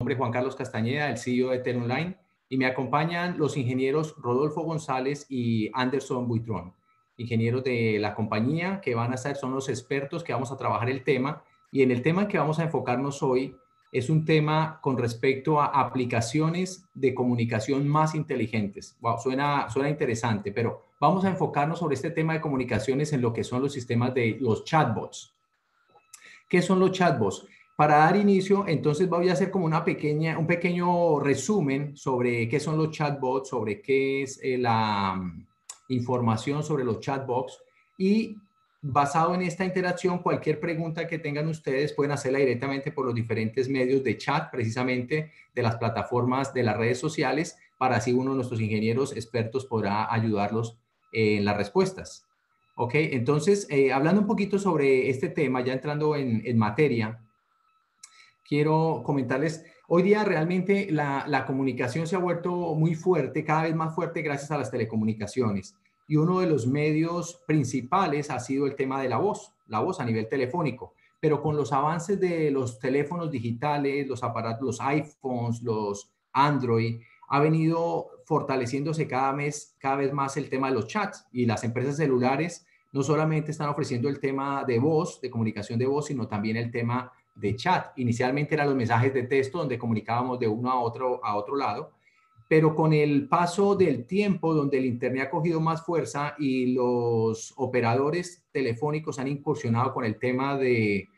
nombre es Juan Carlos Castañeda, el CEO de Telonline, y me acompañan los ingenieros Rodolfo González y Anderson Buitrón, ingenieros de la compañía que van a ser, son los expertos que vamos a trabajar el tema. Y en el tema que vamos a enfocarnos hoy es un tema con respecto a aplicaciones de comunicación más inteligentes. Wow, suena, suena interesante, pero vamos a enfocarnos sobre este tema de comunicaciones en lo que son los sistemas de los chatbots. ¿Qué son los chatbots? Para dar inicio, entonces voy a hacer como una pequeña, un pequeño resumen sobre qué son los chatbots, sobre qué es eh, la mm, información sobre los chatbots y basado en esta interacción, cualquier pregunta que tengan ustedes pueden hacerla directamente por los diferentes medios de chat, precisamente de las plataformas de las redes sociales, para así uno de nuestros ingenieros expertos podrá ayudarlos en las respuestas. Ok, entonces, eh, hablando un poquito sobre este tema, ya entrando en, en materia, quiero comentarles, hoy día realmente la, comunicación se ha vuelto muy fuerte, cada vez más fuerte gracias a las telecomunicaciones. Y uno de los medios principales ha sido el tema de la voz, la voz a nivel telefónico. Pero con los avances de los teléfonos digitales, los aparatos, los iPhones, los Android, ha venido fortaleciéndose cada mes, cada vez más el tema de los chats y las empresas celulares no solamente están ofreciendo el tema de voz, de comunicación de voz, sino también el tema de chat. Inicialmente eran los mensajes de texto donde comunicábamos de uno a otro, a otro lado, pero con el paso del tiempo donde el Internet ha cogido más fuerza y los operadores telefónicos han incursionado con el tema de,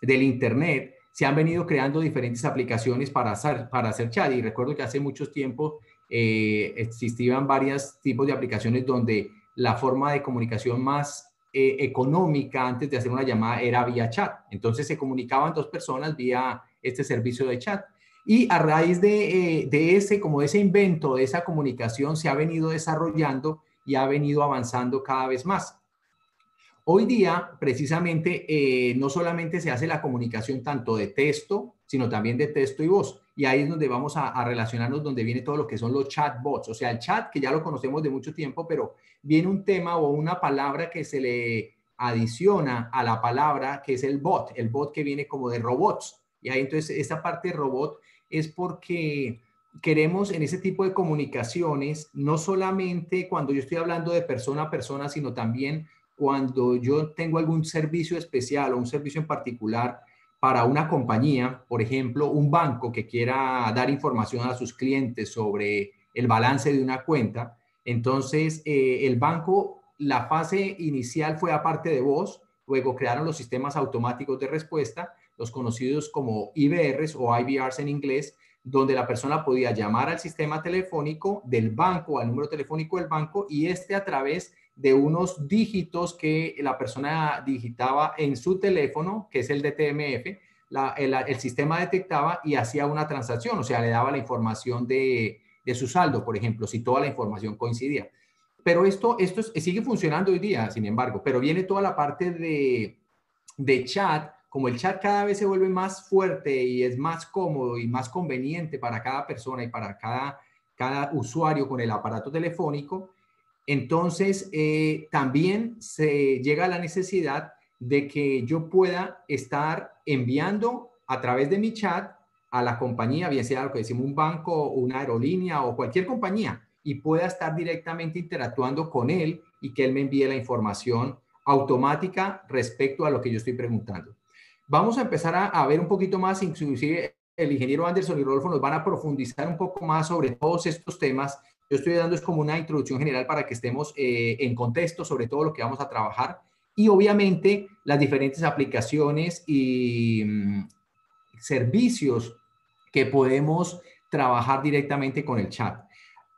del Internet, se han venido creando diferentes aplicaciones para hacer, para hacer chat. Y recuerdo que hace mucho tiempo eh, existían varios tipos de aplicaciones donde la forma de comunicación más eh, económica antes de hacer una llamada era vía chat. Entonces se comunicaban dos personas vía este servicio de chat. Y a raíz de, eh, de ese, como ese invento, de esa comunicación, se ha venido desarrollando y ha venido avanzando cada vez más. Hoy día, precisamente, eh, no solamente se hace la comunicación tanto de texto, sino también de texto y voz. Y ahí es donde vamos a, relacionarnos, donde viene todo lo que son los chatbots, o sea, el chat que ya lo conocemos de mucho tiempo, pero viene un tema o una palabra que se le adiciona a la palabra que es el bot, el bot que viene como de robots. Y ahí entonces esta parte de robot es porque queremos en ese tipo de comunicaciones, no solamente cuando yo estoy hablando de persona a persona, sino también cuando yo tengo algún servicio especial o un servicio en particular para una compañía, por ejemplo, un banco que quiera dar información a sus clientes sobre el balance de una cuenta, entonces, eh, el banco, la fase inicial fue aparte de voz, luego crearon los sistemas automáticos de respuesta, los conocidos como IBRs o IBRs en inglés, donde la persona podía llamar al sistema telefónico del banco, al número telefónico del banco, y este a través de unos dígitos que la persona digitaba en su teléfono, que es el DTMF, el, el sistema detectaba y hacía una transacción, o sea, le daba la información de, de su saldo, por ejemplo, si toda la información coincidía. Pero esto, esto sigue funcionando hoy día, sin embargo, pero viene toda la parte de, de chat, como el chat cada vez se vuelve más fuerte y es más cómodo y más conveniente para cada persona y para cada, cada usuario con el aparato telefónico, entonces eh, también se llega a la necesidad de que yo pueda estar enviando a través de mi chat a la compañía, bien sea lo que decimos un banco, una aerolínea o cualquier compañía, y pueda estar directamente interactuando con él y que él me envíe la información automática respecto a lo que yo estoy preguntando. Vamos a empezar a, ver un poquito más, inclusive el ingeniero Anderson y Rodolfo nos van a profundizar un poco más sobre todos estos temas. Yo estoy dando es como una introducción general para que estemos eh, en contexto sobre todo lo que vamos a trabajar y obviamente las diferentes aplicaciones y mm, servicios que podemos trabajar directamente con el chat.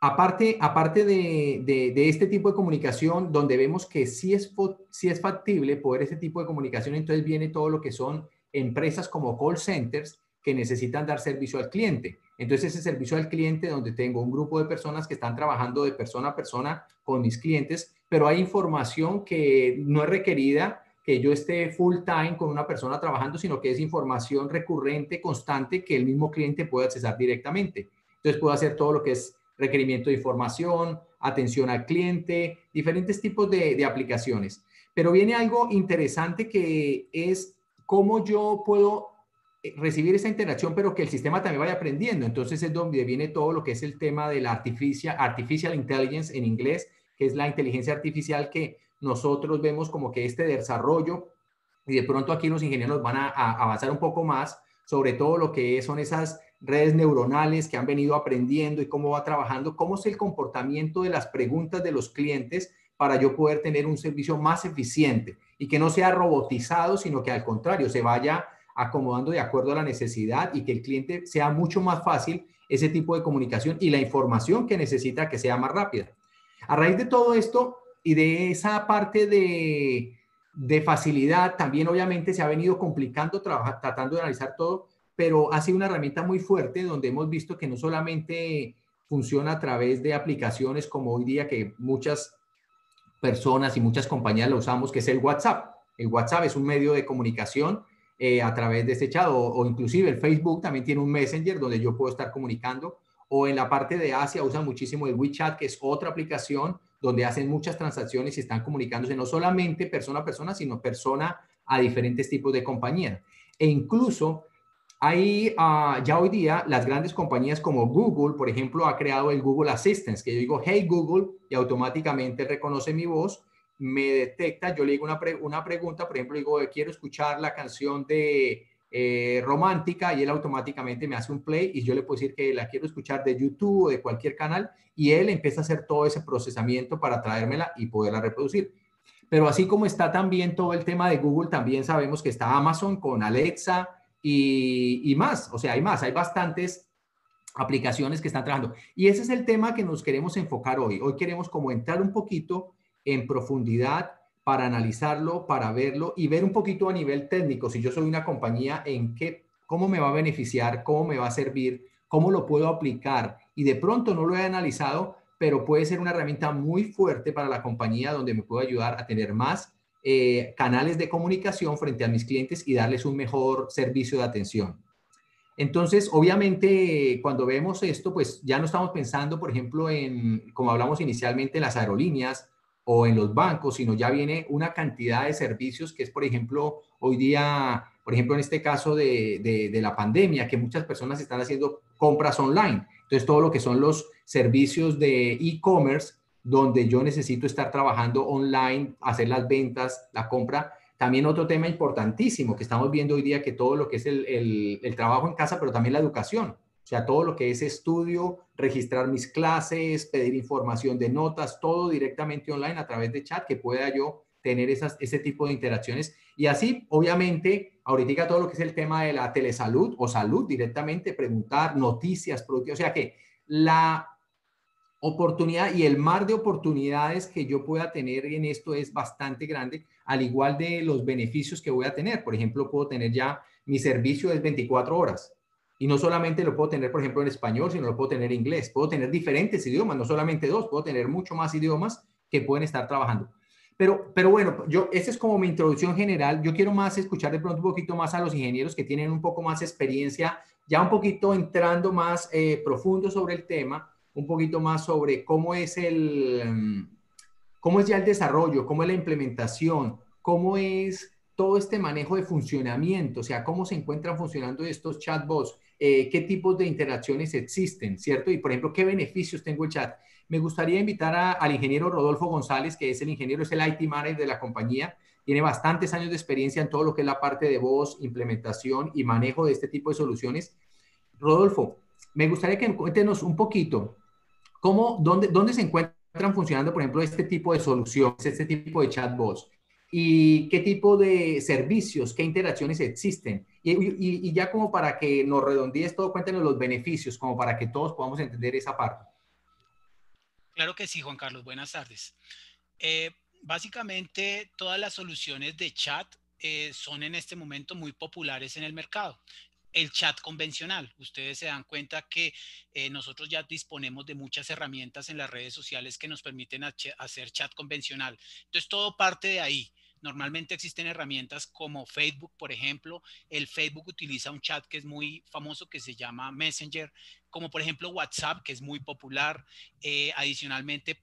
Aparte, aparte de, de, este tipo de comunicación, donde vemos que sí es, sí es factible poder ese tipo de comunicación, entonces viene todo lo que son empresas como call centers que necesitan dar servicio al cliente. Entonces, ese servicio al cliente donde tengo un grupo de personas que están trabajando de persona a persona con mis clientes, pero hay información que no es requerida que yo esté full time con una persona trabajando, sino que es información recurrente, constante, que el mismo cliente puede accesar directamente. Entonces puedo hacer todo lo que es requerimiento de información, atención al cliente, diferentes tipos de, de aplicaciones. Pero viene algo interesante que es cómo yo puedo recibir esa interacción, pero que el sistema también vaya aprendiendo. Entonces es donde viene todo lo que es el tema de la artificial, artificial intelligence en inglés, que es la inteligencia artificial que nosotros vemos como que este desarrollo, y de pronto aquí los ingenieros van a, avanzar un poco más sobre todo lo que son esas redes neuronales que han venido aprendiendo y cómo va trabajando, cómo es el comportamiento de las preguntas de los clientes para yo poder tener un servicio más eficiente y que no sea robotizado, sino que al contrario se vaya acomodando de acuerdo a la necesidad y que el cliente sea mucho más fácil ese tipo de comunicación y la información que necesita que sea más rápida. A raíz de todo esto y de esa parte de, facilidad, también obviamente se ha venido complicando tratando de analizar todo, pero ha sido una herramienta muy fuerte donde hemos visto que no solamente funciona a través de aplicaciones como hoy día que muchas personas y muchas compañías lo usamos, que es el WhatsApp. El WhatsApp es un medio de comunicación eh, a través de este chat o, o, inclusive el Facebook también tiene un Messenger donde yo puedo estar comunicando o en la parte de Asia usan muchísimo el WeChat, que es otra aplicación donde hacen muchas transacciones y están comunicándose no solamente persona a persona, sino persona a diferentes tipos de compañías. E incluso hay ah, ya hoy día las grandes compañías como Google, por ejemplo, ha creado el Google Assistant, que yo digo, hey Google, y automáticamente reconoce mi voz, me detecta, yo le digo una, una pregunta, por ejemplo, digo, quiero escuchar la canción de eh, romántica y él automáticamente me hace un play y yo le puedo decir que la quiero escuchar de YouTube o de cualquier canal y él empieza a hacer todo ese procesamiento para traérmela y poderla reproducir. Pero así como está también todo el tema de Google, también sabemos que está Amazon con Alexa y, y más, o sea, hay más, hay bastantes aplicaciones que están trabajando. Y ese es el tema que nos queremos enfocar hoy. Hoy queremos como entrar un poquito en profundidad para analizarlo, para verlo y ver un poquito a nivel técnico, si yo soy una compañía, en qué, cómo me va a beneficiar, cómo me va a servir, cómo lo puedo aplicar. Y de pronto no lo he analizado, pero puede ser una herramienta muy fuerte para la compañía donde me puede ayudar a tener más eh, canales de comunicación frente a mis clientes y darles un mejor servicio de atención. Entonces, obviamente, cuando vemos esto, pues ya no estamos pensando, por ejemplo, en, como hablamos inicialmente, en las aerolíneas, o en los bancos, sino ya viene una cantidad de servicios que es, por ejemplo, hoy día, por ejemplo, en este caso de, la pandemia, que muchas personas están haciendo compras online. Entonces, todo lo que son los servicios de e-commerce, donde yo necesito estar trabajando online, hacer las ventas, la compra. También otro tema importantísimo que estamos viendo hoy día, que todo lo que es el trabajo en casa, pero también la educación. O sea, todo lo que es estudio, registrar mis clases, pedir información de notas, todo directamente online a través de chat que pueda yo tener esas, ese tipo de interacciones. Y así, obviamente, ahorita todo lo que es el tema de la telesalud o salud directamente, preguntar noticias, productivas. O sea que la oportunidad y el mar de oportunidades que yo pueda tener en esto es bastante grande, al igual de los beneficios que voy a tener. Por ejemplo, puedo tener ya mi servicio es 24 horas. Y no solamente lo puedo tener, por ejemplo, en español, sino lo puedo tener en inglés. Puedo tener diferentes idiomas, no solamente dos, puedo tener mucho más idiomas que pueden estar trabajando. Pero, pero bueno, yo, esa es como mi introducción general. Yo quiero más escuchar de pronto un poquito más a los ingenieros que tienen un poco más experiencia, ya un poquito entrando más eh, profundo sobre el tema, un poquito más sobre cómo es el, cómo es ya el desarrollo, cómo es la implementación, cómo es todo este manejo de funcionamiento, o sea, cómo se encuentran funcionando estos chatbots, eh, qué tipos de interacciones existen, ¿cierto? Y, por ejemplo, qué beneficios tengo el chat. Me gustaría invitar al ingeniero Rodolfo González, que es el ingeniero, es el IT manager de la compañía. Tiene bastantes años de experiencia en todo lo que es la parte de voz, implementación y manejo de este tipo de soluciones. Rodolfo, me gustaría que cuéntenos un poquito cómo, dónde, dónde se encuentran funcionando, por ejemplo, este tipo de soluciones, este tipo de chatbots y qué tipo de servicios, qué interacciones existen. Y, ya como para que nos redondees todo, cuéntenos los beneficios, como para que todos podamos entender esa parte. Claro que sí, Juan Carlos. Buenas tardes. Eh, básicamente, todas las soluciones de chat eh, son en este momento muy populares en el mercado el chat convencional. Ustedes se dan cuenta que eh, nosotros ya disponemos de muchas herramientas en las redes sociales que nos permiten hacer chat convencional. Entonces, todo parte de ahí. Normalmente existen herramientas como Facebook, por ejemplo. El Facebook utiliza un chat que es muy famoso que se llama Messenger, como por ejemplo WhatsApp, que es muy popular. Eh, adicionalmente,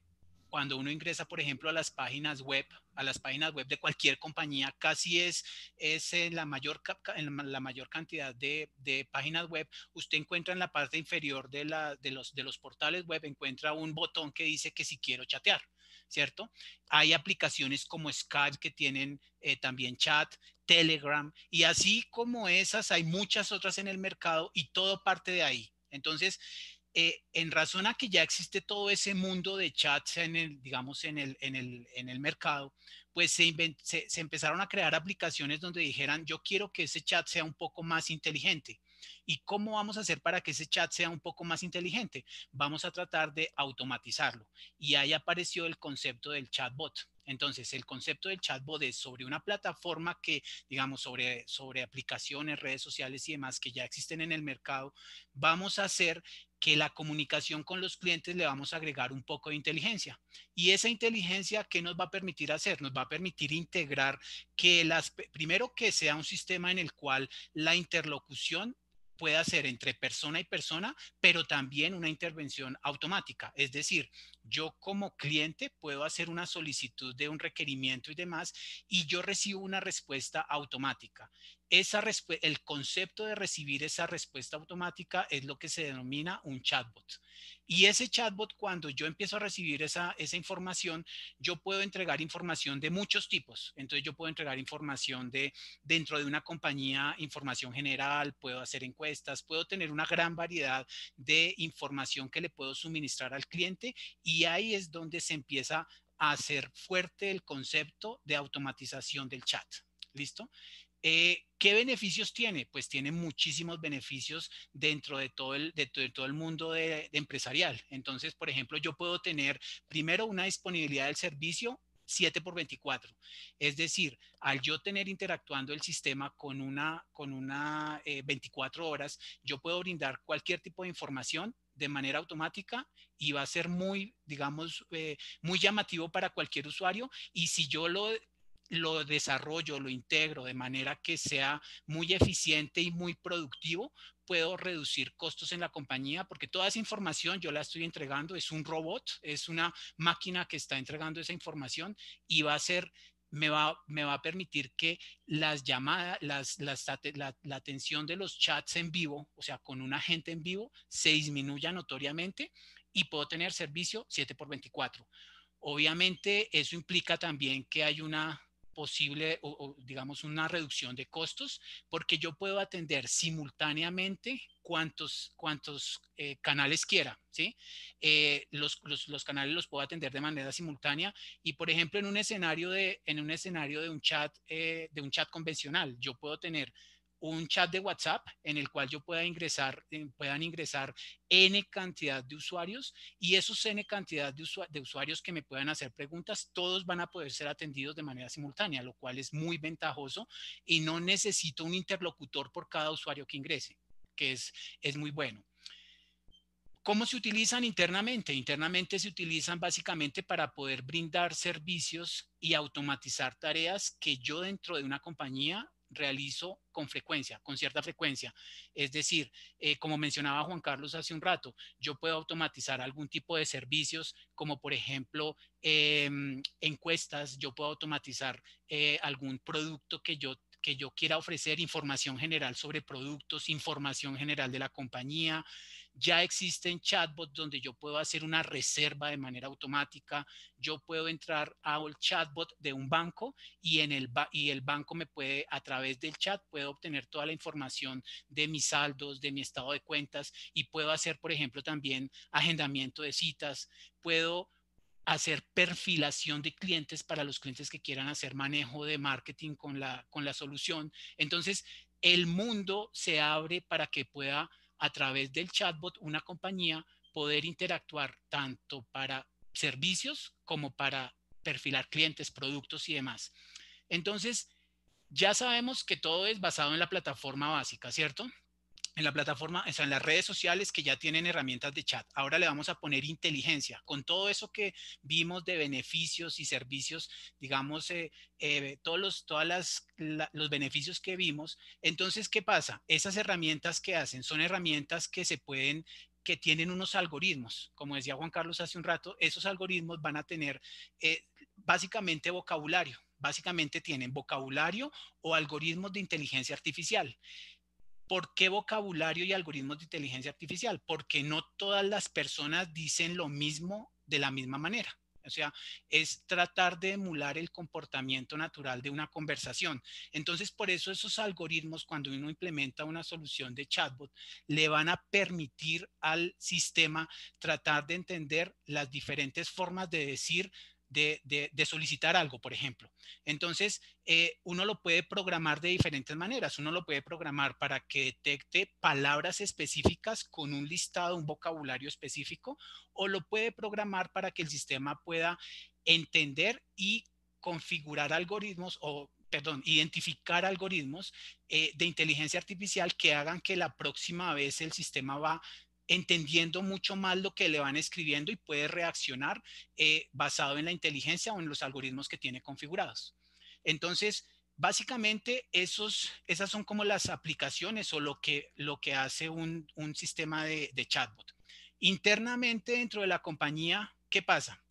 cuando uno ingresa, por ejemplo, a las páginas web, a las páginas web de cualquier compañía, casi es, es en la, mayor, la mayor cantidad de, de, páginas web, usted encuentra en la parte inferior de, la, de, los, de los portales web, encuentra un botón que dice que si quiero chatear. ¿Cierto? Hay aplicaciones como Skype que tienen eh, también chat, Telegram, y así como esas, hay muchas otras en el mercado y todo parte de ahí. Entonces, eh, en razón a que ya existe todo ese mundo de chats en el, digamos, en el, en el, en el mercado, pues se, se, empezaron a crear aplicaciones donde dijeran, yo quiero que ese chat sea un poco más inteligente. ¿Y cómo vamos a hacer para que ese chat sea un poco más inteligente? Vamos a tratar de automatizarlo. Y ahí apareció el concepto del chatbot. Entonces, el concepto del chatbot es sobre una plataforma que, digamos, sobre, sobre aplicaciones, redes sociales y demás que ya existen en el mercado, vamos a hacer que la comunicación con los clientes le vamos a agregar un poco de inteligencia. Y esa inteligencia, ¿qué nos va a permitir hacer? Nos va a permitir integrar que las, primero que sea un sistema en el cual la interlocución pueda ser entre persona y persona, pero también una intervención automática. Es decir, yo como cliente puedo hacer una solicitud de un requerimiento y demás y yo recibo una respuesta automática. El concepto de recibir esa respuesta automática es lo que se denomina un chatbot. Y ese chatbot, cuando yo empiezo a recibir esa, esa información, yo puedo entregar información de muchos tipos. Entonces yo puedo entregar información de dentro de una compañía, información general, puedo hacer encuestas, puedo tener una gran variedad de información que le puedo suministrar al cliente y ahí es donde se empieza a hacer fuerte el concepto de automatización del chat. ¿Listo? Eh, ¿Qué beneficios tiene? Pues tiene muchísimos beneficios dentro de todo el, mundo de, empresarial. Entonces, por ejemplo, yo puedo tener primero una disponibilidad del servicio 7 por 24. Es decir, al yo tener interactuando el sistema con una, con una 24 eh, horas, yo puedo brindar cualquier tipo de información de manera automática y va a ser muy, digamos, eh, muy llamativo para cualquier usuario. Y si yo lo lo desarrollo, lo integro de manera que sea muy eficiente y muy productivo, puedo reducir costos en la compañía porque toda esa información yo la estoy entregando, es un robot, es una máquina que está entregando esa información y va a ser me va, me va a permitir que las llamadas, las, la, atención de los chats en vivo, o sea, con un agente en vivo, se disminuya notoriamente y puedo tener servicio 7 por 24. Obviamente, eso implica también que hay una posible o, digamos una reducción de costos porque yo puedo atender simultáneamente cuantos, cuantos eh, canales quiera, ¿sí? Eh, los, los, los, canales los puedo atender de manera simultánea y, por ejemplo, en un escenario de, en un escenario de un chat, eh, de un chat convencional, yo puedo tener un chat de WhatsApp en el cual yo pueda ingresar, eh, puedan ingresar N cantidad de usuarios y esos N cantidad de, usuarios que me puedan hacer preguntas, todos van a poder ser atendidos de manera simultánea, lo cual es muy ventajoso y no necesito un interlocutor por cada usuario que ingrese, que es, es muy bueno. ¿Cómo se utilizan internamente? Internamente se utilizan básicamente para poder brindar servicios y automatizar tareas que yo dentro de una compañía realizo con frecuencia, con cierta frecuencia. Es decir, eh, como mencionaba Juan Carlos hace un rato, yo puedo automatizar algún tipo de servicios, como por ejemplo em, encuestas, yo puedo automatizar eh, algún producto que yo que yo quiera ofrecer información general sobre productos, información general de la compañía, ya existen chatbots donde yo puedo hacer una reserva de manera automática. Yo puedo entrar al chatbot de un banco y, en el, y el banco me puede, a través del chat, puedo obtener toda la información de mis saldos, de mi estado de cuentas y puedo hacer, por ejemplo, también agendamiento de citas. Puedo hacer perfilación de clientes para los clientes que quieran hacer manejo de marketing con la, con la solución. Entonces, el mundo se abre para que pueda a través del chatbot una compañía poder interactuar tanto para servicios como para perfilar clientes, productos y demás. Entonces, ya sabemos que todo es basado en la plataforma básica, ¿cierto? En la plataforma, o sea, en las redes sociales que ya tienen herramientas de chat. Ahora le vamos a poner inteligencia. Con todo eso que vimos de beneficios y servicios, digamos, eh, eh, todos los todas las, los beneficios que vimos, entonces, ¿qué pasa? Esas herramientas que hacen son herramientas que se pueden que tienen unos algoritmos. Como decía Juan Carlos hace un rato, esos algoritmos van a tener eh, básicamente vocabulario. Básicamente tienen vocabulario o algoritmos de inteligencia artificial. ¿Por qué vocabulario y algoritmos de inteligencia artificial? Porque no todas las personas dicen lo mismo de la misma manera. O sea, es tratar de emular el comportamiento natural de una conversación. Entonces, por eso esos algoritmos, cuando uno implementa una solución de chatbot, le van a permitir al sistema tratar de entender las diferentes formas de decir de, solicitar algo, por ejemplo. Entonces, eh, uno lo puede programar de diferentes maneras. Uno lo puede programar para que detecte palabras específicas con un listado, un vocabulario específico, o lo puede programar para que el sistema pueda entender y configurar algoritmos o perdón, identificar algoritmos eh, de inteligencia artificial que hagan que la próxima vez el sistema va entendiendo mucho más lo que le van escribiendo y puede reaccionar eh, basado en la inteligencia o en los algoritmos que tiene configurados. Entonces, básicamente esos, esas son como las aplicaciones o lo que, lo que hace un, sistema de, de chatbot. Internamente dentro de la compañía, ¿qué pasa?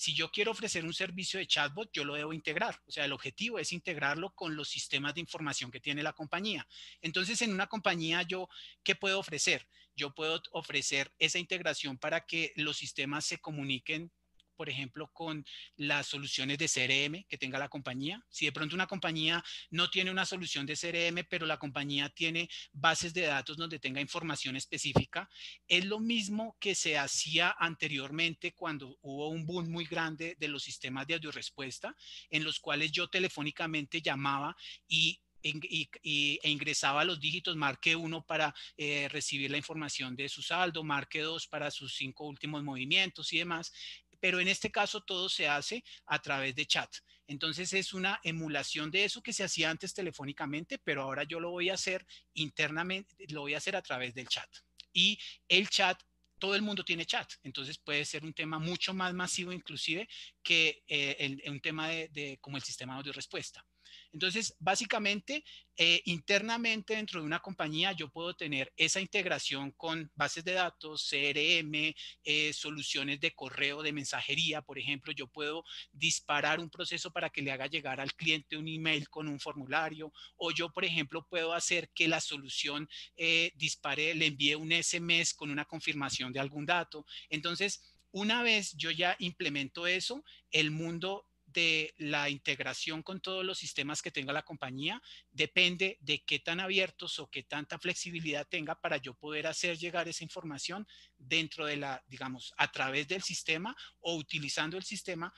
Si yo quiero ofrecer un servicio de chatbot, yo lo debo integrar. O sea, el objetivo es integrarlo con los sistemas de información que tiene la compañía. Entonces, en una compañía, yo, ¿qué puedo ofrecer? Yo puedo ofrecer esa integración para que los sistemas se comuniquen por ejemplo, con las soluciones de CRM que tenga la compañía. Si de pronto una compañía no tiene una solución de CRM, pero la compañía tiene bases de datos donde tenga información específica, es lo mismo que se hacía anteriormente cuando hubo un boom muy grande de los sistemas de audio respuesta, en los cuales yo telefónicamente llamaba y e ingresaba los dígitos, marque uno para eh, recibir la información de su saldo, marque dos para sus cinco últimos movimientos y demás pero en este caso todo se hace a través de chat. Entonces es una emulación de eso que se hacía antes telefónicamente, pero ahora yo lo voy a hacer internamente, lo voy a hacer a través del chat. Y el chat todo el mundo tiene chat, entonces puede ser un tema mucho más masivo inclusive que eh, un tema de, como el sistema de audio respuesta. Entonces, básicamente, eh, internamente dentro de una compañía yo puedo tener esa integración con bases de datos, CRM, eh, soluciones de correo, de mensajería, por ejemplo, yo puedo disparar un proceso para que le haga llegar al cliente un email con un formulario, o yo, por ejemplo, puedo hacer que la solución eh, dispare, le envíe un SMS con una confirmación de algún dato. Entonces, una vez yo ya implemento eso, el mundo de la integración con todos los sistemas que tenga la compañía depende de qué tan abiertos o qué tanta flexibilidad tenga para yo poder hacer llegar esa información dentro de la, digamos, a través del sistema o utilizando el sistema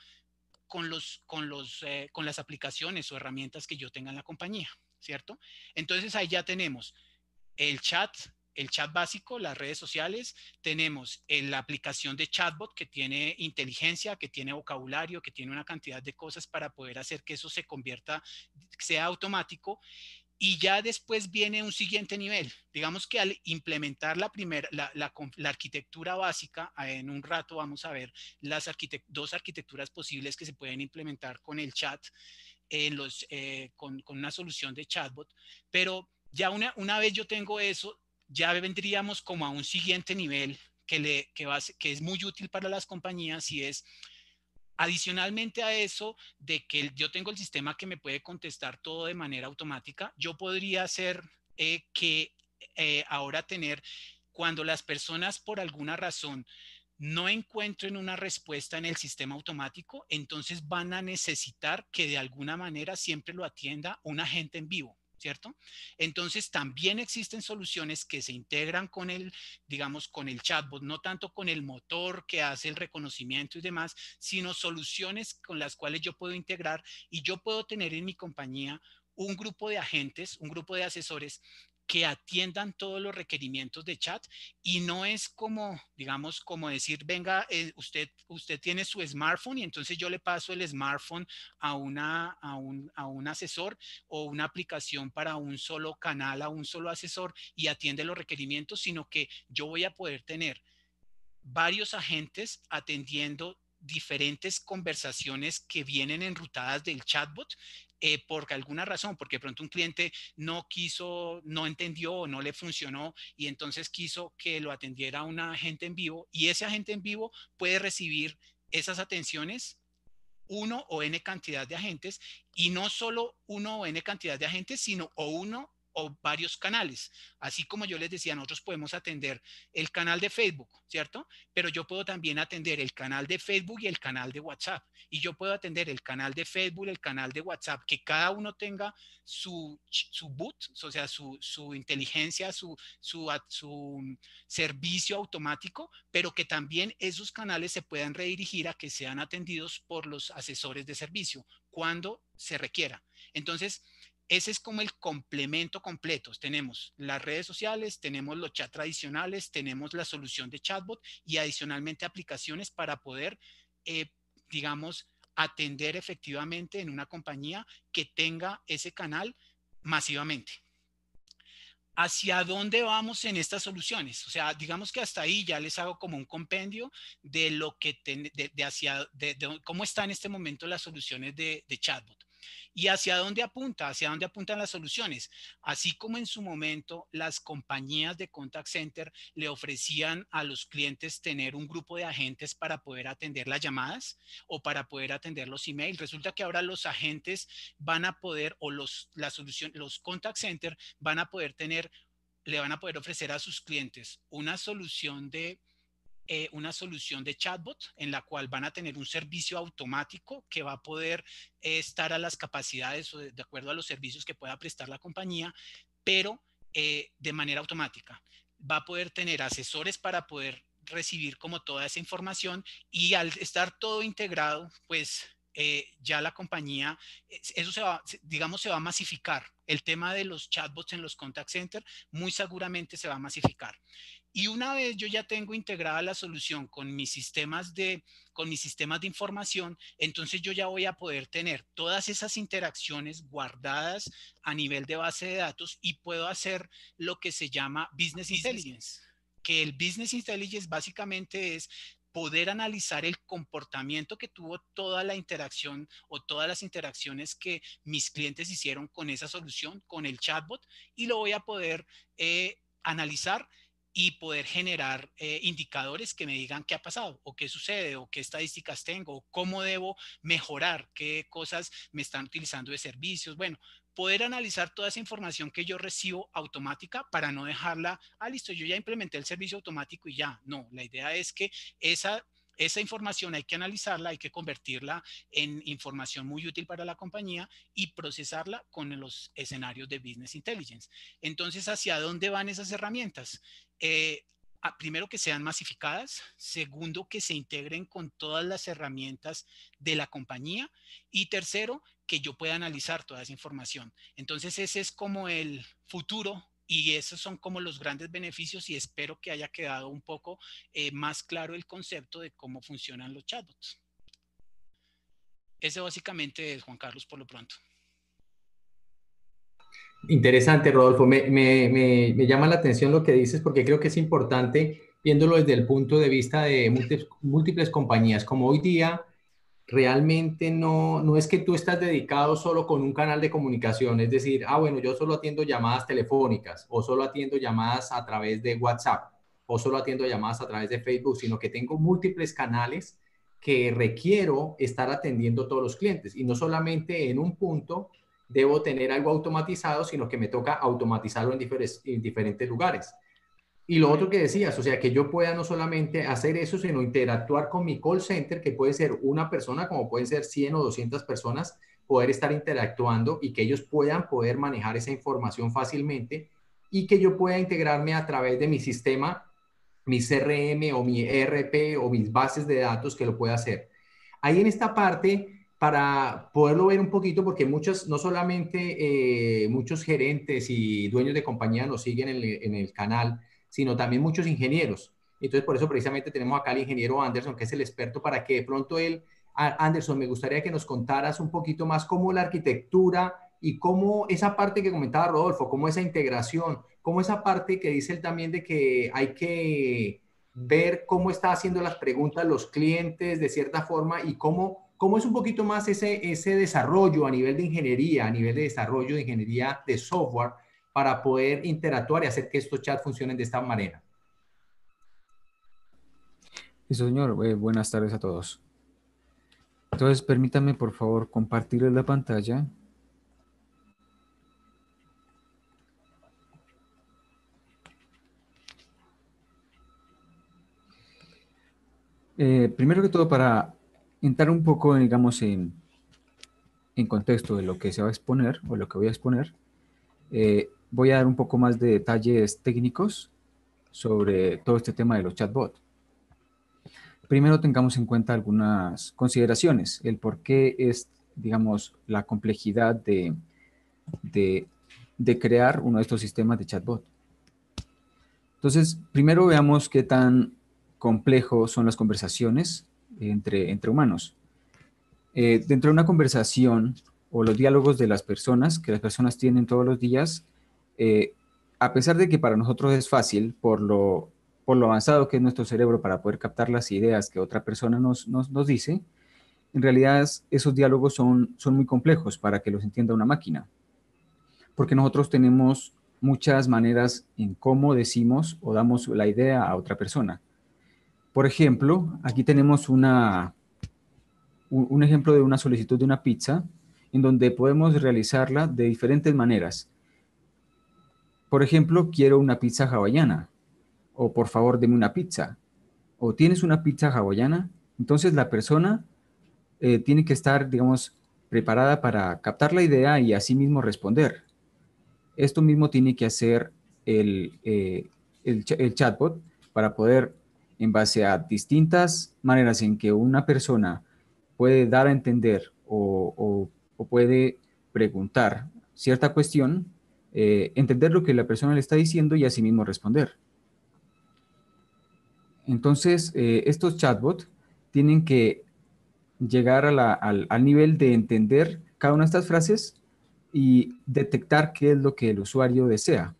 con, los, con, los, eh, con las aplicaciones o herramientas que yo tenga en la compañía, ¿cierto? Entonces ahí ya tenemos el chat el chat básico, las redes sociales, tenemos la aplicación de chatbot que tiene inteligencia, que tiene vocabulario, que tiene una cantidad de cosas para poder hacer que eso se convierta, sea automático. Y ya después viene un siguiente nivel. Digamos que al implementar la primera, la, arquitectura básica, eh, en un rato vamos a ver las dos arquitecturas posibles que se pueden implementar con el chat, eh, con, una solución de chatbot. Pero ya una, una vez yo tengo eso, ya vendríamos como a un siguiente nivel que, le, que, va, que es muy útil para las compañías y es Adicionalmente a eso, de que yo tengo el sistema que me puede contestar todo de manera automática, yo podría hacer eh, que eh, ahora tener, cuando las personas por alguna razón no encuentren una respuesta en el sistema automático, entonces van a necesitar que de alguna manera siempre lo atienda un agente en vivo. ¿Cierto? Entonces también existen soluciones que se integran con el, digamos, con el chatbot, no tanto con el motor que hace el reconocimiento y demás, sino soluciones con las cuales yo puedo integrar y yo puedo tener en mi compañía un grupo de agentes, un grupo de asesores que atiendan todos los requerimientos de chat y no es como, digamos, como decir, venga, eh, usted, usted tiene su smartphone y entonces yo le paso el smartphone a, una, a, un, a un asesor o una aplicación para un solo canal, a un solo asesor y atiende los requerimientos, sino que yo voy a poder tener varios agentes atendiendo diferentes conversaciones que vienen enrutadas del chatbot eh, por alguna razón, porque de pronto un cliente no quiso, no entendió no le funcionó y entonces quiso que lo atendiera un agente en vivo y ese agente en vivo puede recibir esas atenciones uno o n cantidad de agentes y no solo uno o n cantidad de agentes, sino o uno o varios canales. Así como yo les decía, nosotros podemos atender el canal de Facebook, ¿cierto? Pero yo puedo también atender el canal de Facebook y el canal de WhatsApp. Y yo puedo atender el canal de Facebook, el canal de WhatsApp, que cada uno tenga su, su boot, o sea, su, su inteligencia, su, su, su servicio automático, pero que también esos canales se puedan redirigir a que sean atendidos por los asesores de servicio cuando se requiera. Entonces, ese es como el complemento completo. Tenemos las redes sociales, tenemos los chats tradicionales, tenemos la solución de chatbot y adicionalmente aplicaciones para poder, eh, digamos, atender efectivamente en una compañía que tenga ese canal masivamente. ¿Hacia dónde vamos en estas soluciones? O sea, digamos que hasta ahí ya les hago como un compendio de lo que, de, hacia, de, cómo están en este momento las soluciones de chatbot. ¿Y hacia dónde apunta? ¿Hacia dónde apuntan las soluciones? Así como en su momento las compañías de contact center le ofrecían a los clientes tener un grupo de agentes para poder atender las llamadas o para poder atender los emails. Resulta que ahora los agentes van a poder o los, la solución, los contact center van a poder tener, le van a poder ofrecer a sus clientes una solución de eh, una solución de chatbot en la cual van a tener un servicio automático que va a poder eh, estar a las capacidades o de, acuerdo a los servicios que pueda prestar la compañía, pero eh, de manera automática. Va a poder tener asesores para poder recibir como toda esa información y al estar todo integrado, pues ya la compañía, eso se va, digamos, se va a masificar. El tema de los chatbots en los contact centers muy seguramente se va a masificar. Y una vez yo ya tengo integrada la solución con mis sistemas de, con mis sistemas de información, entonces yo ya voy a poder tener todas esas interacciones guardadas a nivel de base de datos y puedo hacer lo que se llama business intelligence. Que el business intelligence básicamente es poder analizar el comportamiento que tuvo toda la interacción o todas las interacciones que mis clientes hicieron con esa solución, con el chatbot, y lo voy a poder eh, analizar y poder generar eh, indicadores que me digan qué ha pasado o qué sucede o qué estadísticas tengo o cómo debo mejorar, qué cosas me están utilizando de servicios. Bueno, poder analizar toda esa información que yo recibo automática para no dejarla, ah, listo, yo ya implementé el servicio automático y ya. No, la idea es que esa esa información hay que analizarla, hay que convertirla en información muy útil para la compañía y procesarla con los escenarios de Business Intelligence. Entonces, ¿hacia dónde van esas herramientas? Eh, primero, que sean masificadas. Segundo, que se integren con todas las herramientas de la compañía. Y tercero, que yo pueda analizar toda esa información. Entonces, ese es como el futuro y esos son como los grandes beneficios y espero que haya quedado un poco eh, más claro el concepto de cómo funcionan los chatbots. Ese básicamente es Juan Carlos por lo pronto. Interesante, Rodolfo. Me, me, me, llama la atención lo que dices porque creo que es importante viéndolo desde el punto de vista de múltiples, múltiples compañías. Como hoy día realmente no, no es que tú estás dedicado solo con un canal de comunicación, es decir, ah, bueno, yo solo atiendo llamadas telefónicas o solo atiendo llamadas a través de WhatsApp o solo atiendo llamadas a través de Facebook, sino que tengo múltiples canales que requiero estar atendiendo todos los clientes y no solamente en un punto debo tener algo automatizado, sino que me toca automatizarlo en diferentes lugares. Y lo otro que decías, o sea, que yo pueda no solamente hacer eso, sino interactuar con mi call center, que puede ser una persona, como pueden ser 100 o 200 personas, poder estar interactuando y que ellos puedan poder manejar esa información fácilmente y que yo pueda integrarme a través de mi sistema, mi CRM o mi ERP o mis bases de datos que lo pueda hacer. Ahí en esta parte, para poderlo ver un poquito, porque muchos, no solamente eh, muchos gerentes y dueños de compañía nos siguen en el, en el canal, sino también muchos ingenieros. Entonces, por eso precisamente tenemos acá al ingeniero Anderson, que es el experto, para que de pronto él, Anderson, me gustaría que nos contaras un poquito más cómo la arquitectura y cómo esa parte que comentaba Rodolfo, cómo esa integración, cómo esa parte que dice él también de que hay que ver cómo está haciendo las preguntas los clientes de cierta forma y cómo ¿Cómo es un poquito más ese, ese desarrollo a nivel de ingeniería, a nivel de desarrollo de ingeniería de software para poder interactuar y hacer que estos chats funcionen de esta manera? Eso, señor. Eh, buenas tardes a todos. Entonces, permítame, por favor, compartirles la pantalla. Eh, primero que todo, para entrar un poco, digamos, en, en, contexto de lo que se va a exponer o lo que voy a exponer, eh, voy a dar un poco más de detalles técnicos sobre todo este tema de los chatbots. Primero tengamos en cuenta algunas consideraciones, el por qué es, digamos, la complejidad de, de, de crear uno de estos sistemas de chatbot. Entonces, primero veamos qué tan complejo son las conversaciones entre, entre humanos. Eh, dentro de una conversación o los diálogos de las personas que las personas tienen todos los días, eh, a pesar de que para nosotros es fácil por lo, por lo avanzado que es nuestro cerebro para poder captar las ideas que otra persona nos, nos, nos dice, en realidad esos diálogos son, son muy complejos para que los entienda una máquina. Porque nosotros tenemos muchas maneras en cómo decimos o damos la idea a otra persona. Por ejemplo, aquí tenemos una, un ejemplo de una solicitud de una pizza en donde podemos realizarla de diferentes maneras. Por ejemplo, quiero una pizza hawaiana o por favor deme una pizza o tienes una pizza hawaiana. Entonces la persona eh, tiene que estar, digamos, preparada para captar la idea y así mismo responder. Esto mismo tiene que hacer el, eh, el, el chatbot para poder en base a distintas maneras en que una persona puede dar a entender o, puede preguntar cierta cuestión, eh, entender lo que la persona le está diciendo y asimismo responder. Entonces, eh, estos chatbots tienen que llegar al, nivel de entender cada una de estas frases y detectar qué es lo que el usuario desea.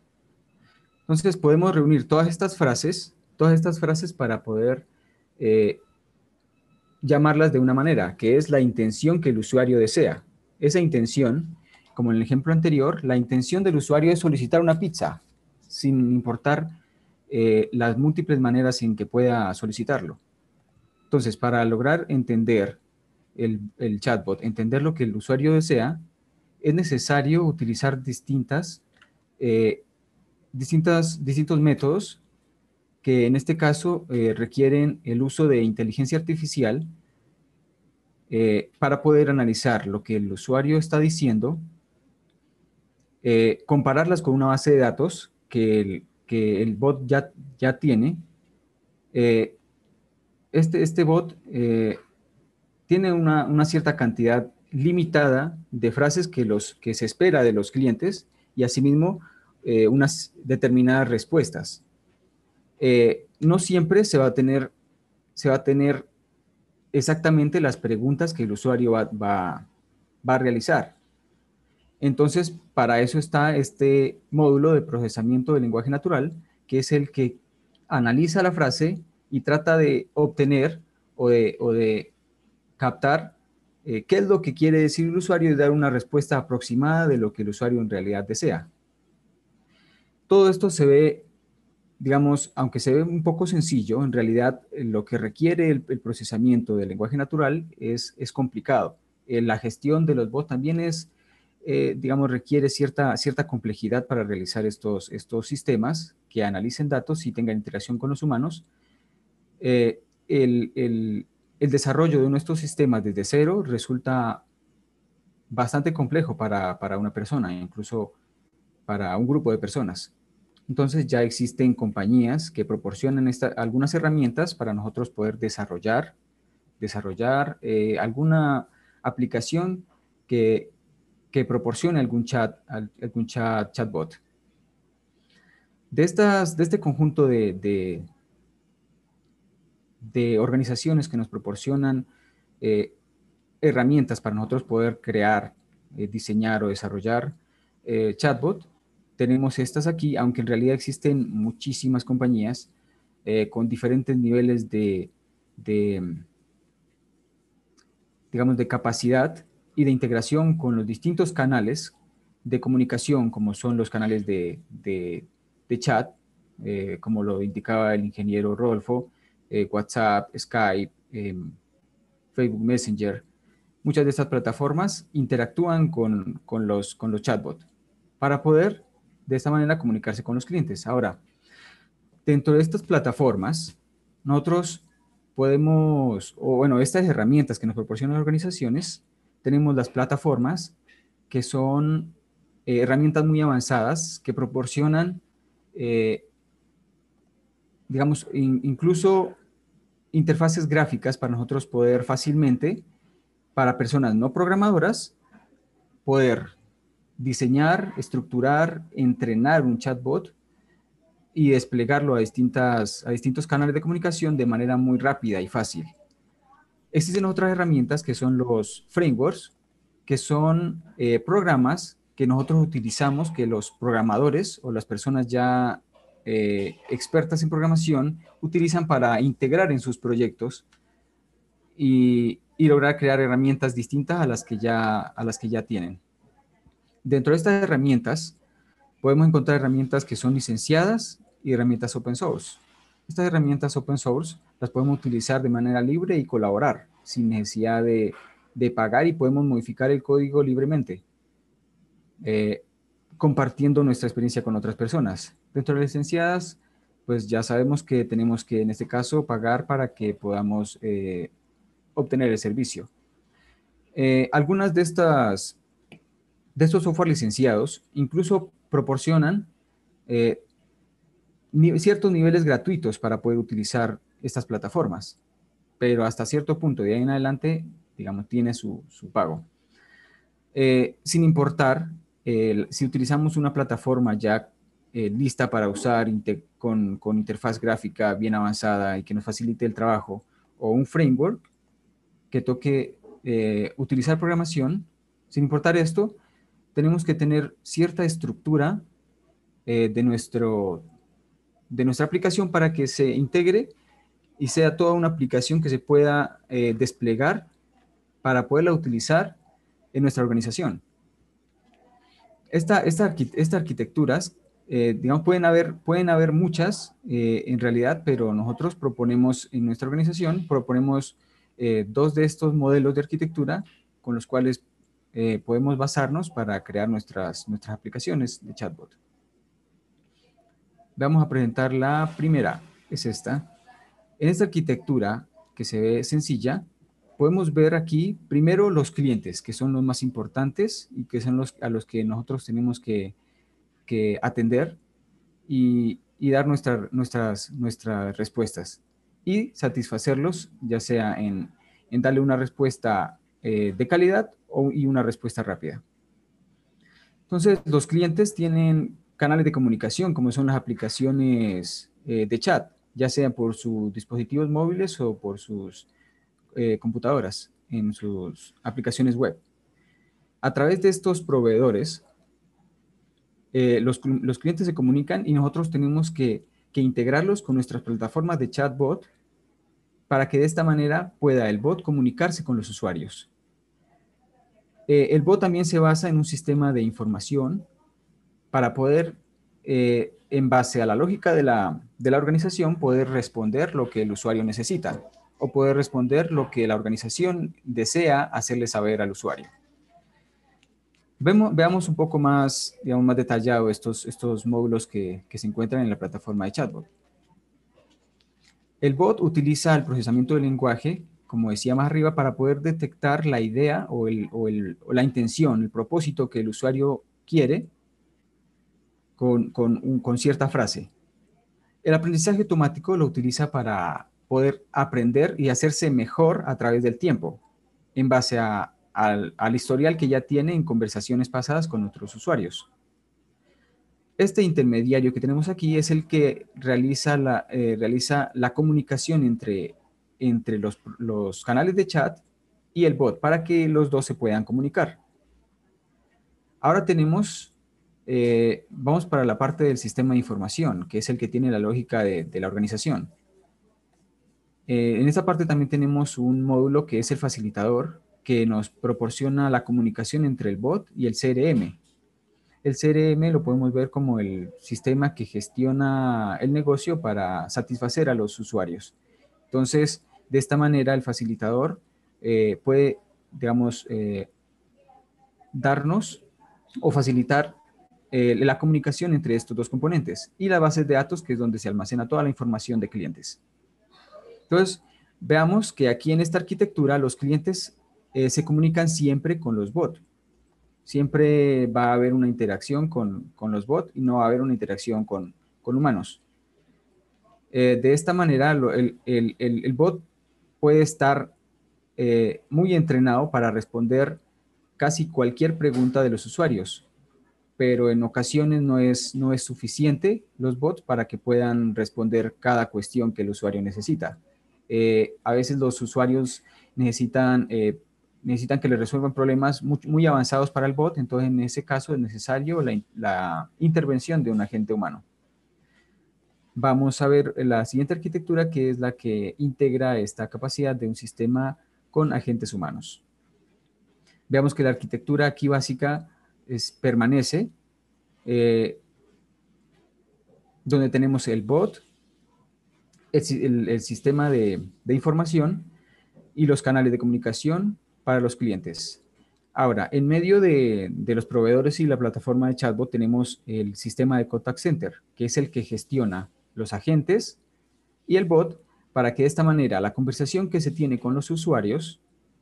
Entonces, podemos reunir todas estas frases todas estas frases para poder eh, llamarlas de una manera, que es la intención que el usuario desea. Esa intención, como en el ejemplo anterior, la intención del usuario es solicitar una pizza, sin importar eh, las múltiples maneras en que pueda solicitarlo. Entonces, para lograr entender el, chatbot, entender lo que el usuario desea, es necesario utilizar distintas, eh, distintas, distintos métodos que en este caso eh, requieren el uso de inteligencia artificial eh, para poder analizar lo que el usuario está diciendo, eh, compararlas con una base de datos que el, que el bot ya, ya tiene. este, este bot tiene una, una, cierta cantidad limitada de frases que, los, que se espera de los clientes y asimismo unas determinadas respuestas. Eh, no siempre se va, a tener, se va a tener exactamente las preguntas que el usuario va, a realizar. Entonces, para eso está este módulo de procesamiento del lenguaje natural, que es el que analiza la frase y trata de obtener o de, captar eh, qué es lo que quiere decir el usuario y dar una respuesta aproximada de lo que el usuario en realidad desea. Todo esto se ve digamos, aunque se ve un poco sencillo, en realidad eh, lo que requiere el, procesamiento del lenguaje natural es, complicado. Eh, la gestión de los bots también es, eh, digamos, requiere cierta, cierta complejidad para realizar estos, estos sistemas que analicen datos y tengan interacción con los humanos. el, el, el, desarrollo de nuestros sistemas desde cero resulta bastante complejo para, para una persona, incluso para un grupo de personas. Entonces ya existen compañías que proporcionan algunas herramientas para nosotros poder desarrollar, desarrollar eh, alguna aplicación que, proporcione algún chat, algún chat, chatbot. De, estas, de este conjunto de, de, organizaciones que nos proporcionan eh, herramientas para nosotros poder crear, eh, diseñar o desarrollar chatbot, tenemos estas aquí, aunque en realidad existen muchísimas compañías eh, con diferentes niveles de, digamos, de capacidad y de integración con los distintos canales de comunicación, como son los canales de, chat, eh, como lo indicaba el ingeniero Rodolfo, eh, WhatsApp, Skype, em, Facebook Messenger. Muchas de estas plataformas interactúan con, los, con los chatbots para poder de esta manera comunicarse con los clientes. Ahora, dentro de estas plataformas, nosotros podemos, o bueno, estas herramientas que nos proporcionan las organizaciones, tenemos las plataformas que son eh, herramientas muy avanzadas que proporcionan, eh, digamos, incluso interfaces gráficas para nosotros poder fácilmente, para personas no programadoras, poder diseñar, estructurar, entrenar un chatbot y desplegarlo a, distintas, a distintos canales de comunicación de manera muy rápida y fácil. Existen otras herramientas que son los frameworks, que son eh, programas que nosotros utilizamos, que los programadores o las personas ya eh, expertas en programación utilizan para integrar en sus proyectos y, y, lograr crear herramientas distintas a las, que ya, a las que ya tienen. Dentro de estas herramientas podemos encontrar herramientas que son licenciadas y herramientas open source. Estas herramientas open source las podemos utilizar de manera libre y colaborar sin necesidad de, pagar y podemos modificar el código libremente, eh, compartiendo nuestra experiencia con otras personas. Dentro de las licenciadas, pues ya sabemos que tenemos que en este caso pagar para que podamos eh, obtener el servicio. Eh, algunas de estas de estos software licenciados incluso proporcionan ciertos niveles gratuitos para poder utilizar estas plataformas, pero hasta cierto punto de ahí en adelante, digamos, tiene su, pago. Eh, sin importar si utilizamos una plataforma ya eh, lista para usar con, interfaz gráfica bien avanzada y que nos facilite el trabajo, o un framework que toque eh, utilizar programación, sin importar esto, tenemos que tener cierta estructura de nuestro de nuestra aplicación para que se integre y sea toda una aplicación que se pueda eh, desplegar para poderla utilizar en nuestra organización. Esta, esta, esta arquitecturas, eh, digamos, pueden haber, pueden haber muchas eh, en realidad, pero nosotros proponemos en nuestra organización, proponemos dos de estos modelos de arquitectura con los cuales podemos basarnos para crear nuestras, nuestras aplicaciones de chatbot. Vamos a presentar la primera, es esta. En esta arquitectura, que se ve sencilla, podemos ver aquí primero los clientes, que son los más importantes y que son a los que nosotros tenemos que, atender y, dar nuestras, respuestas y satisfacerlos, ya sea en, darle una respuesta eh, de calidad o, y una respuesta rápida. Entonces, los clientes tienen canales de comunicación, como son las aplicaciones eh, de chat, ya sea por sus dispositivos móviles o por sus eh, computadoras, en sus aplicaciones web. A través de estos proveedores, eh, los, clientes se comunican y nosotros tenemos que, integrarlos con nuestras plataformas de chatbot para que de esta manera pueda el bot comunicarse con los usuarios. el bot también se basa en un sistema de información para poder, eh, en base a la lógica de la, organización, poder responder lo que el usuario necesita o poder responder lo que la organización desea hacerle saber al usuario. Vemos, veamos un poco más, digamos, más detallado estos, estos módulos que, se encuentran en la plataforma de chatbot. El bot utiliza el procesamiento del lenguaje, como decía más arriba, para poder detectar la idea o, o la intención, el propósito que el usuario quiere con, cierta frase. El aprendizaje automático lo utiliza para poder aprender y hacerse mejor a través del tiempo, en base al, historial que ya tiene en conversaciones pasadas con otros usuarios. Este intermediario que tenemos aquí es el que realiza la, eh, realiza la comunicación entre, entre los, los canales de chat y el bot para que los dos se puedan comunicar. Ahora tenemos eh, vamos para la parte del sistema de información, que es el que tiene la lógica de, la organización. Eh, en esta parte también tenemos un módulo que es el facilitador, que nos proporciona la comunicación entre el bot y el CRM. El CRM lo podemos ver como el sistema que gestiona el negocio para satisfacer a los usuarios. Entonces, de esta manera, el facilitador eh, puede, digamos, darnos o facilitar eh, la comunicación entre estos dos componentes y la base de datos, que es donde se almacena toda la información de clientes. Entonces, veamos que aquí en esta arquitectura los clientes se comunican siempre con los bots siempre va a haber una interacción con, los bots y no va a haber una interacción con, humanos. Eh, de esta manera, el, bot puede estar eh, muy entrenado para responder casi cualquier pregunta de los usuarios, pero en ocasiones no es, no es suficiente los bots para que puedan responder cada cuestión que el usuario necesita. Eh, a veces los usuarios necesitan necesitan que le resuelvan problemas muy, avanzados para el bot, entonces en ese caso es necesario la, intervención de un agente humano. Vamos a ver la siguiente arquitectura que es la que integra esta capacidad de un sistema con agentes humanos. Veamos que la arquitectura aquí básica es, permanece, eh, donde tenemos el bot, el, sistema de, de información y los canales de comunicación para los clientes. Ahora, en medio de, los proveedores y la plataforma de chatbot tenemos el sistema de contact center, que es el que gestiona los agentes y el bot para que de esta manera la conversación que se tiene con los usuarios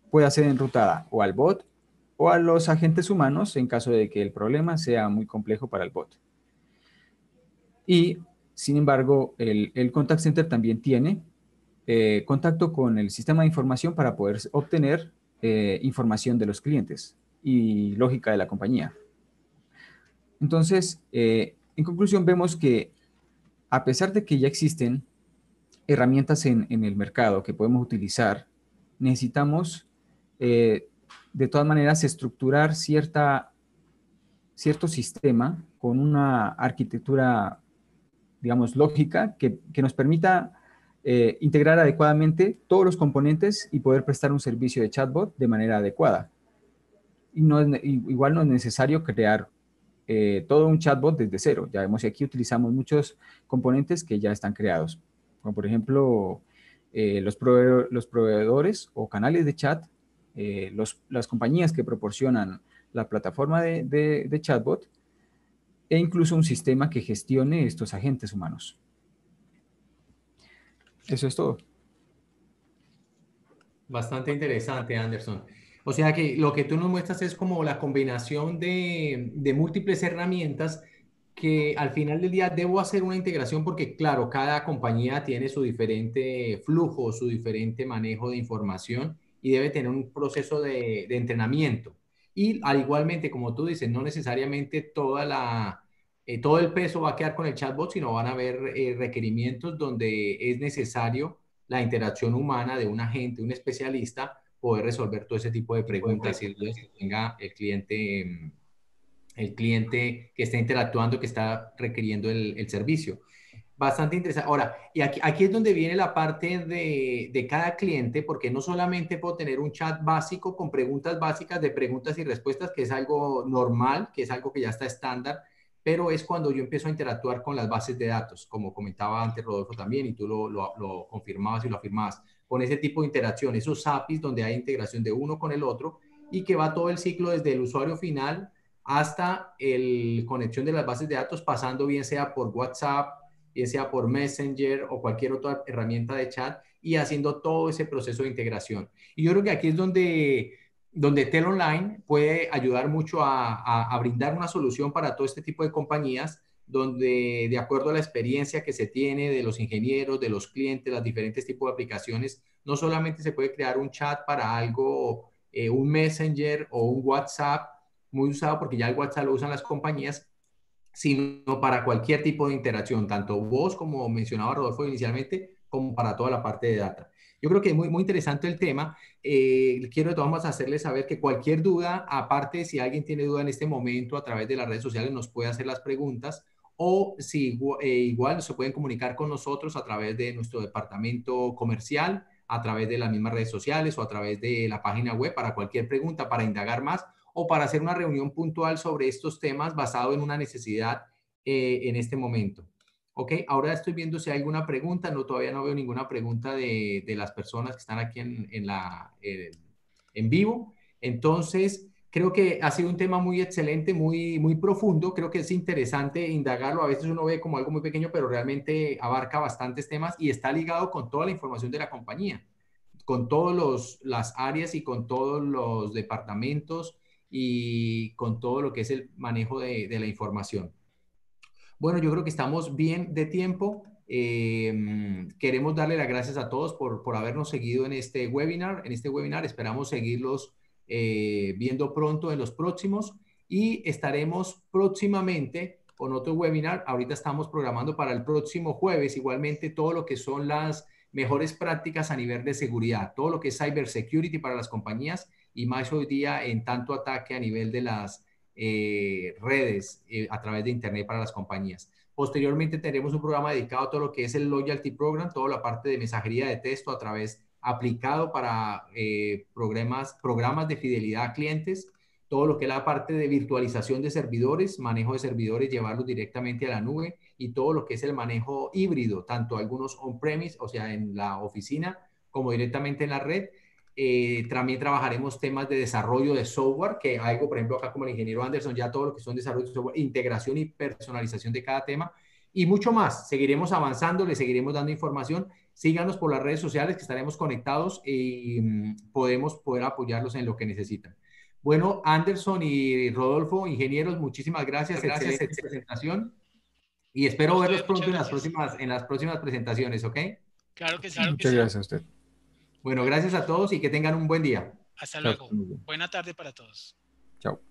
pueda ser enrutada o al bot o a los agentes humanos en caso de que el problema sea muy complejo para el bot. Y, sin embargo, el, contact center también tiene eh, contacto con el sistema de información para poder obtener eh, información de los clientes y lógica de la compañía. Entonces, eh, en conclusión, vemos que a pesar de que ya existen herramientas en, el mercado que podemos utilizar, necesitamos de todas maneras estructurar cierta, cierto sistema con una arquitectura, digamos, lógica que, que nos permita eh, integrar adecuadamente todos los componentes y poder prestar un servicio de chatbot de manera adecuada. Y no igual no es necesario crear eh, todo un chatbot desde cero. Ya vemos que aquí utilizamos muchos componentes que ya están creados, como por ejemplo eh, los, proveedores o canales de chat, las compañías que proporcionan la plataforma de, de chatbot e incluso un sistema que gestione estos agentes humanos. Eso es todo. Bastante interesante, Anderson. O sea que lo que tú nos muestras es como la combinación de, múltiples herramientas que al final del día debo hacer una integración porque, claro, cada compañía tiene su diferente flujo, su diferente manejo de información y debe tener un proceso de, entrenamiento. Y al igualmente, como tú dices, no necesariamente toda la, eh, todo el peso va a quedar con el chatbot, sino van a haber eh, requerimientos donde es necesario la interacción humana de un agente, un especialista, poder resolver todo ese tipo de preguntas y el cliente, mm, el cliente que está interactuando, que está requiriendo el servicio. Bastante interesante. Ahora, y aquí, aquí es donde viene la parte de, de, cada cliente, porque no solamente puedo tener un chat básico con preguntas básicas de preguntas y respuestas, que es algo normal, que es algo que ya está estándar, pero es cuando yo empiezo a interactuar con las bases de datos, como comentaba antes Rodolfo también, y tú lo, lo, confirmabas y lo afirmabas, con ese tipo de interacción, esos APIs donde hay integración de uno con el otro y que va todo el ciclo desde el usuario final hasta el conexión de las bases de datos, pasando bien sea por WhatsApp, bien sea por Messenger o cualquier otra herramienta de chat y haciendo todo ese proceso de integración. Y yo creo que aquí es donde donde Tel Online puede ayudar mucho a, brindar una solución para todo este tipo de compañías, donde de acuerdo a la experiencia que se tiene de los ingenieros, de los clientes, los diferentes tipos de aplicaciones, no solamente se puede crear un chat para algo, eh, un Messenger o un WhatsApp muy usado, porque ya el WhatsApp lo usan las compañías, sino para cualquier tipo de interacción, tanto vos, como mencionaba Rodolfo inicialmente, como para toda la parte de data. Yo creo que es muy, muy interesante el tema. Eh, quiero de todas maneras hacerles saber que cualquier duda, aparte si alguien tiene duda en este momento a través de las redes sociales, nos puede hacer las preguntas o si eh, igual se pueden comunicar con nosotros a través de nuestro departamento comercial a través de las mismas redes sociales o a través de la página web para cualquier pregunta, para indagar más o para hacer una reunión puntual sobre estos temas basado en una necesidad eh, en este momento. Ok, ahora estoy viendo si hay alguna pregunta, no, todavía no veo ninguna pregunta de, las personas que están aquí en, en la, eh, en vivo. Entonces, creo que ha sido un tema muy excelente, muy, muy profundo. Creo que es interesante indagarlo. A veces uno ve como algo muy pequeño, pero realmente abarca bastantes temas y está ligado con toda la información de la compañía, con todas las áreas y con todos los departamentos y con todo lo que es el manejo de, la información. Bueno, yo creo que estamos bien de tiempo. Eh, queremos darle las gracias a todos por, por habernos seguido en este webinar. En este webinar esperamos seguirlos eh, viendo pronto en los próximos y estaremos próximamente con otro webinar. Ahorita estamos programando para el próximo jueves igualmente todo lo que son las mejores prácticas a nivel de seguridad, todo lo que es cyber security para las compañías y más hoy día en tanto ataque a nivel de las eh, redes eh, a través de Internet para las compañías. Posteriormente tendremos un programa dedicado a todo lo que es el Loyalty Program, toda la parte de mensajería de texto a través aplicado para eh, programas, programas de fidelidad a clientes, todo lo que es la parte de virtualización de servidores, manejo de servidores, llevarlos directamente a la nube y todo lo que es el manejo híbrido, tanto algunos on-premise, o sea, en la oficina, como directamente en la red. Eh, también trabajaremos temas de desarrollo de software, que algo, por ejemplo, acá como el ingeniero Anderson, ya todo lo que son desarrollo de software, integración y personalización de cada tema y mucho más. Seguiremos avanzando, le seguiremos dando información síganos por las redes sociales que estaremos conectados y mm, podemos poder apoyarlos en lo que necesitan. Bueno, Anderson y Rodolfo, ingenieros, muchísimas gracias. Gracias por esta presentación. Y espero verlos pronto en las, próximas, en las próximas presentaciones, ¿ok? Claro que sí. Muchas gracias a usted. Bueno, gracias a todos y que tengan un buen día. Hasta luego. Buena tarde para todos. Chao.